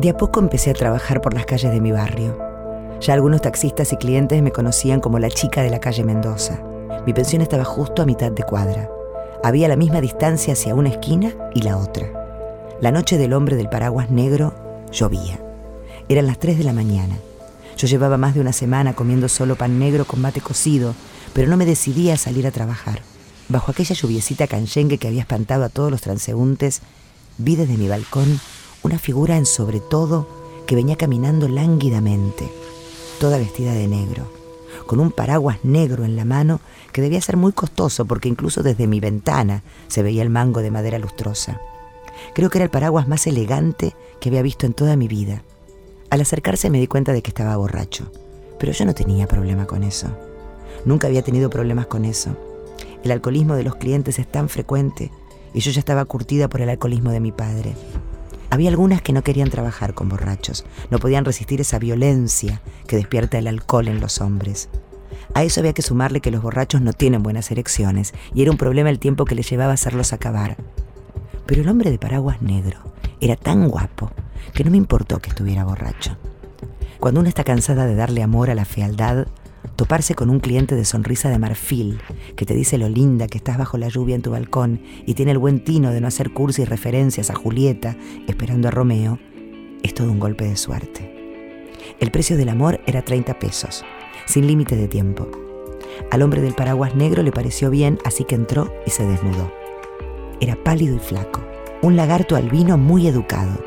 De a poco empecé a trabajar por las calles de mi barrio. Ya algunos taxistas y clientes me conocían como la chica de la calle Mendoza. Mi pensión estaba justo a mitad de cuadra. Había la misma distancia hacia una esquina y la otra. La noche del hombre del paraguas negro llovía. Eran las 3 de la mañana. Yo llevaba más de una semana comiendo solo pan negro con mate cocido, pero no me decidía a salir a trabajar. Bajo aquella lluviecita canchengue que había espantado a todos los transeúntes, vi desde mi balcón una figura en sobre todo que venía caminando lánguidamente, toda vestida de negro, con un paraguas negro en la mano que debía ser muy costoso porque incluso desde mi ventana se veía el mango de madera lustrosa. Creo que era el paraguas más elegante que había visto en toda mi vida. Al acercarse me di cuenta de que estaba borracho, pero yo no tenía problema con eso. Nunca había tenido problemas con eso. El alcoholismo de los clientes es tan frecuente y yo ya estaba curtida por el alcoholismo de mi padre. Había algunas que no querían trabajar con borrachos, no podían resistir esa violencia que despierta el alcohol en los hombres. A eso había que sumarle que los borrachos no tienen buenas erecciones y era un problema el tiempo que les llevaba hacerlos acabar. Pero el hombre de paraguas negro era tan guapo que no me importó que estuviera borracho. Cuando uno está cansada de darle amor a la fealdad, toparse con un cliente de sonrisa de marfil que te dice lo linda que estás bajo la lluvia en tu balcón y tiene el buen tino de no hacer cursi y referencias a Julieta esperando a Romeo, es todo un golpe de suerte. El precio del amor era 30 pesos, sin límite de tiempo. Al hombre del paraguas negro le pareció bien, así que entró y se desnudó. Era pálido y flaco, un lagarto albino muy educado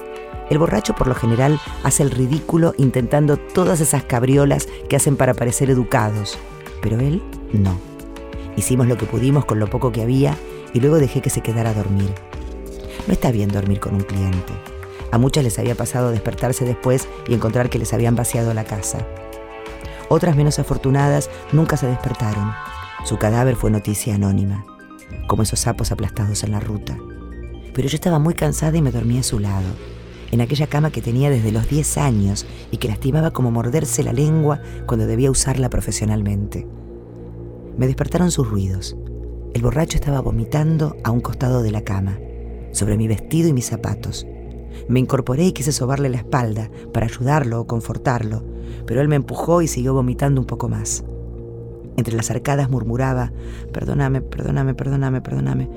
el borracho por lo general hace el ridículo intentando todas esas cabriolas que hacen para parecer educados, pero él no. Hicimos lo que pudimos con lo poco que había y luego dejé que se quedara a dormir. No está bien dormir con un cliente. A muchas les había pasado despertarse después y encontrar que les habían vaciado la casa. Otras menos afortunadas nunca se despertaron. Su cadáver fue noticia anónima, como esos sapos aplastados en la ruta. Pero yo estaba muy cansada y me dormí a su lado en aquella cama que tenía desde los 10 años y que lastimaba como morderse la lengua cuando debía usarla profesionalmente. Me despertaron sus ruidos. El borracho estaba vomitando a un costado de la cama, sobre mi vestido y mis zapatos. Me incorporé y quise sobarle la espalda para ayudarlo o confortarlo, pero él me empujó y siguió vomitando un poco más. Entre las arcadas murmuraba, perdóname, perdóname, perdóname, perdóname,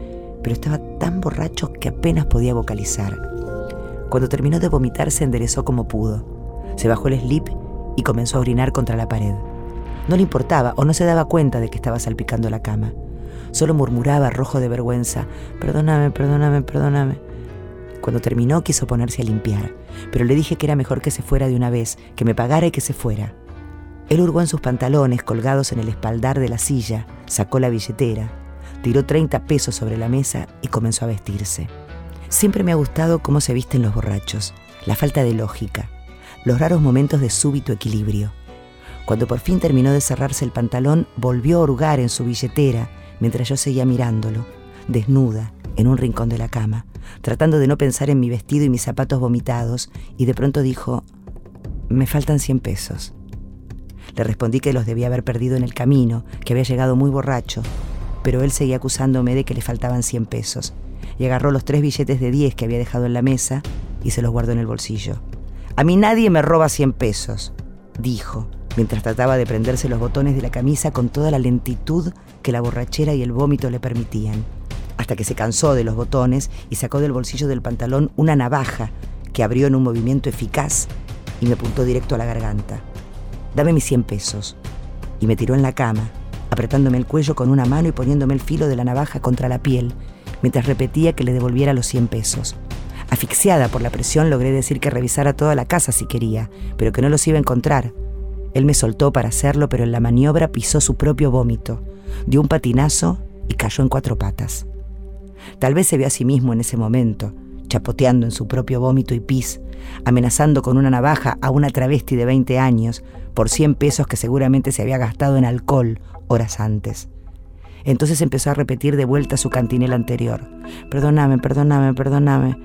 pero estaba tan borracho que apenas podía vocalizar. Cuando terminó de vomitar se enderezó como pudo. Se bajó el slip y comenzó a orinar contra la pared. No le importaba o no se daba cuenta de que estaba salpicando la cama. Solo murmuraba, rojo de vergüenza, perdóname, perdóname, perdóname. Cuando terminó quiso ponerse a limpiar, pero le dije que era mejor que se fuera de una vez, que me pagara y que se fuera. Él hurgó en sus pantalones colgados en el espaldar de la silla, sacó la billetera, tiró 30 pesos sobre la mesa y comenzó a vestirse. Siempre me ha gustado cómo se visten los borrachos, la falta de lógica, los raros momentos de súbito equilibrio. Cuando por fin terminó de cerrarse el pantalón, volvió a hurgar en su billetera mientras yo seguía mirándolo, desnuda, en un rincón de la cama, tratando de no pensar en mi vestido y mis zapatos vomitados, y de pronto dijo, me faltan 100 pesos. Le respondí que los debía haber perdido en el camino, que había llegado muy borracho, pero él seguía acusándome de que le faltaban 100 pesos y agarró los tres billetes de 10 que había dejado en la mesa y se los guardó en el bolsillo. A mí nadie me roba 100 pesos, dijo, mientras trataba de prenderse los botones de la camisa con toda la lentitud que la borrachera y el vómito le permitían, hasta que se cansó de los botones y sacó del bolsillo del pantalón una navaja que abrió en un movimiento eficaz y me apuntó directo a la garganta. Dame mis 100 pesos. Y me tiró en la cama, apretándome el cuello con una mano y poniéndome el filo de la navaja contra la piel, mientras repetía que le devolviera los 100 pesos. Asfixiada por la presión, logré decir que revisara toda la casa si quería, pero que no los iba a encontrar. Él me soltó para hacerlo, pero en la maniobra pisó su propio vómito, dio un patinazo y cayó en cuatro patas. Tal vez se vio a sí mismo en ese momento, chapoteando en su propio vómito y pis, amenazando con una navaja a una travesti de 20 años por 100 pesos que seguramente se había gastado en alcohol horas antes. Entonces empezó a repetir de vuelta su cantinela anterior. Perdóname, perdóname, perdóname.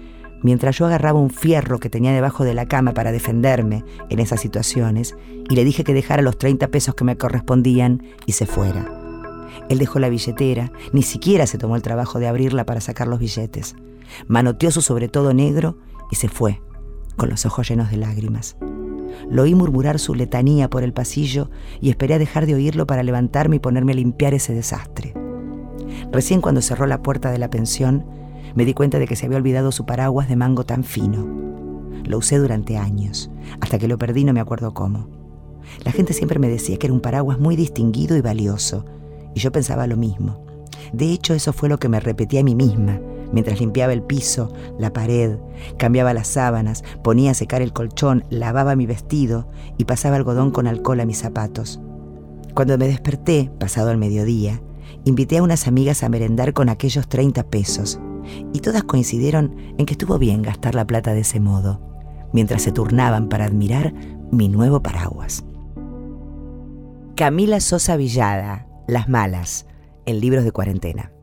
Mientras yo agarraba un fierro que tenía debajo de la cama para defenderme en esas situaciones y le dije que dejara los 30 pesos que me correspondían y se fuera. Él dejó la billetera, ni siquiera se tomó el trabajo de abrirla para sacar los billetes. Manoteó su sobre todo negro y se fue, con los ojos llenos de lágrimas. Lo oí murmurar su letanía por el pasillo y esperé a dejar de oírlo para levantarme y ponerme a limpiar ese desastre. Recién cuando cerró la puerta de la pensión, me di cuenta de que se había olvidado su paraguas de mango tan fino. Lo usé durante años, hasta que lo perdí no me acuerdo cómo. La gente siempre me decía que era un paraguas muy distinguido y valioso, y yo pensaba lo mismo. De hecho, eso fue lo que me repetí a mí misma, mientras limpiaba el piso, la pared, cambiaba las sábanas, ponía a secar el colchón, lavaba mi vestido y pasaba algodón con alcohol a mis zapatos. Cuando me desperté, pasado el mediodía, invité a unas amigas a merendar con aquellos 30 pesos, y todas coincidieron en que estuvo bien gastar la plata de ese modo, mientras se turnaban para admirar mi nuevo paraguas. Camila Sosa Villada, Las Malas, en libros de cuarentena.